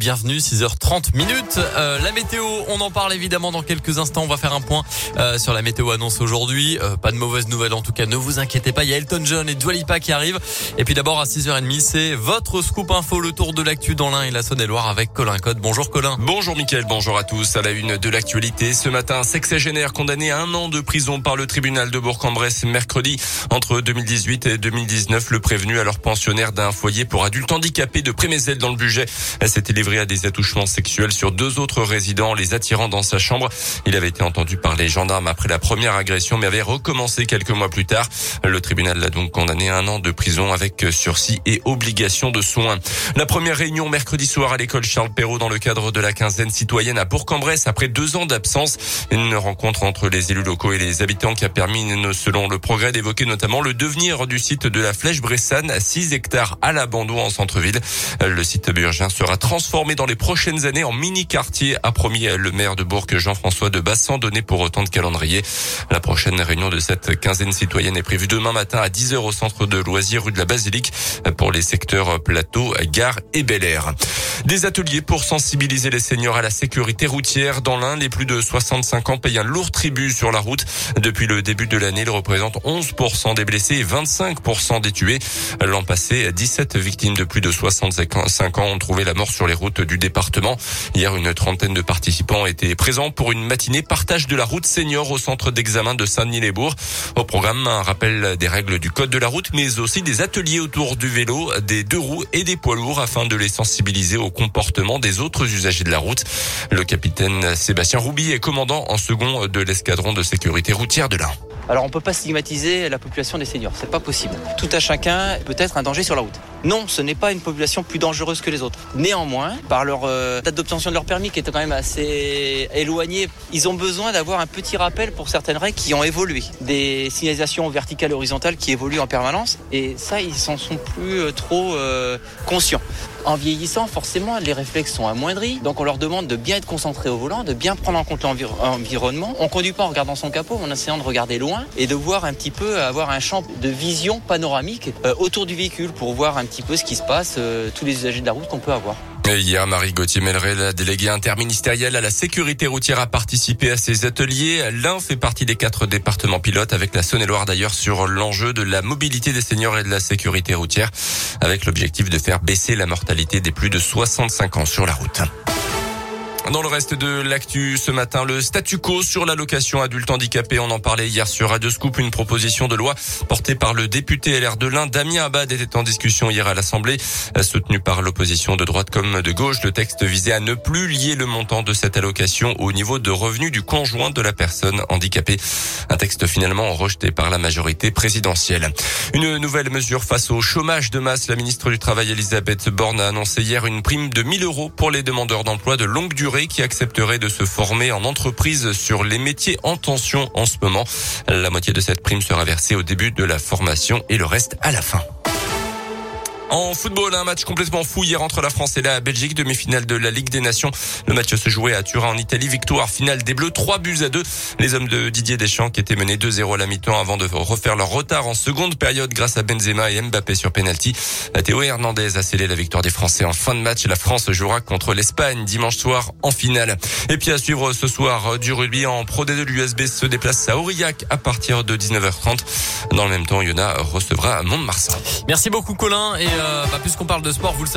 Bienvenue, 6h30 minutes. Euh, la météo, on en parle évidemment dans quelques instants. On va faire un point euh, sur la météo annonce aujourd'hui. Euh, pas de mauvaises nouvelles en tout cas, ne vous inquiétez pas. Il y a Elton John et Dwalipa qui arrivent. Et puis d'abord à 6h30, c'est votre scoop info, le tour de l'actu dans l'Ain et la Saône-et-Loire avec Colin Code. Bonjour Colin. Bonjour Mickaël, bonjour à tous. À la une de l'actualité, ce matin, sexagénaire condamné à un an de prison par le tribunal de Bourg-en-Bresse mercredi. Entre 2018 et 2019, le prévenu alors pensionnaire d'un foyer pour adultes handicapés de Prémézel dans le budget s'était à des attouchements sexuels sur deux autres résidents, les attirant dans sa chambre. Il avait été entendu par les gendarmes après la première agression, mais avait recommencé quelques mois plus tard. Le tribunal l'a donc condamné à un an de prison avec sursis et obligation de soins. La première réunion mercredi soir à l'école Charles Perrault dans le cadre de la quinzaine citoyenne à Bourg-en-Bresse après deux ans d'absence. Une rencontre entre les élus locaux et les habitants qui a permis, selon le progrès, d'évoquer notamment le devenir du site de la Flèche Bressane à 6 hectares à l'abandon en centre-ville. Le site burgien sera transformé transformé dans les prochaines années en mini-quartier, a promis le maire de Bourg Jean-François de Bassan, donné pour autant de calendrier. La prochaine réunion de cette quinzaine citoyenne est prévue demain matin à 10h au centre de loisirs rue de la Basilique pour les secteurs plateau, gare et Bel Air. Des ateliers pour sensibiliser les seniors à la sécurité routière. Dans l'un, les plus de 65 ans payent un lourd tribut sur la route. Depuis le début de l'année, ils représentent 11% des blessés et 25% des tués. L'an passé, 17 victimes de plus de 65 ans ont trouvé la mort sur les routes du département. Hier, une trentaine de participants étaient présents pour une matinée partage de la route senior au centre d'examen de Saint-Denis-les-Bourgs. Au programme, un rappel des règles du code de la route, mais aussi des ateliers autour du vélo, des deux roues et des poids lourds afin de les sensibiliser au comportement des autres usagers de la route. Le capitaine Sébastien Roubi est commandant en second de l'escadron de sécurité routière de l'Ain. Alors on peut pas stigmatiser la population des seniors, c'est pas possible. Tout à chacun peut être un danger sur la route. Non, ce n'est pas une population plus dangereuse que les autres. Néanmoins, par leur euh, date d'obtention de leur permis qui était quand même assez éloignée, ils ont besoin d'avoir un petit rappel pour certaines règles qui ont évolué. Des signalisations verticales horizontales qui évoluent en permanence et ça, ils s'en sont plus euh, trop euh, conscients. En vieillissant, forcément, les réflexes sont amoindris. Donc, on leur demande de bien être concentrés au volant, de bien prendre en compte l'environnement. On conduit pas en regardant son capot, en essayant de regarder loin et de voir un petit peu, avoir un champ de vision panoramique euh, autour du véhicule pour voir un petit peu ce qui se passe, euh, tous les usagers de la route qu'on peut avoir. Hier, Marie Gauthier Melleret, la déléguée interministérielle à la sécurité routière, a participé à ces ateliers. L'un fait partie des quatre départements pilotes avec la Saône-et-Loire d'ailleurs sur l'enjeu de la mobilité des seniors et de la sécurité routière avec l'objectif de faire baisser la mortalité des plus de 65 ans sur la route. Dans le reste de l'actu ce matin, le statu quo sur l'allocation adulte handicapé. On en parlait hier sur Radio Scoop. Une proposition de loi portée par le député LR de l'Ain, Damien Abad, était en discussion hier à l'Assemblée. Soutenu par l'opposition de droite comme de gauche, le texte visait à ne plus lier le montant de cette allocation au niveau de revenu du conjoint de la personne handicapée. Un texte finalement rejeté par la majorité présidentielle. Une nouvelle mesure face au chômage de masse. La ministre du Travail, Elisabeth Borne, a annoncé hier une prime de 1000 euros pour les demandeurs d'emploi de longue durée qui accepterait de se former en entreprise sur les métiers en tension en ce moment. La moitié de cette prime sera versée au début de la formation et le reste à la fin. En football, un match complètement fou hier entre la France et la Belgique, demi-finale de la Ligue des Nations. Le match se jouait à Turin en Italie, victoire finale des Bleus, 3 buts à 2. Les hommes de Didier Deschamps qui étaient menés 2-0 à la mi-temps avant de refaire leur retard en seconde période grâce à Benzema et Mbappé sur penalty. Théo Hernandez a scellé la victoire des Français en fin de match. La France jouera contre l'Espagne dimanche soir en finale. Et puis à suivre ce soir du rugby en Pro D2, l'USB se déplace à Aurillac à partir de 19h30. Dans le même temps, Yona recevra Mont-de-Marsan. Merci beaucoup Colin et euh, bah, puisqu'on parle de sport, vous le savez.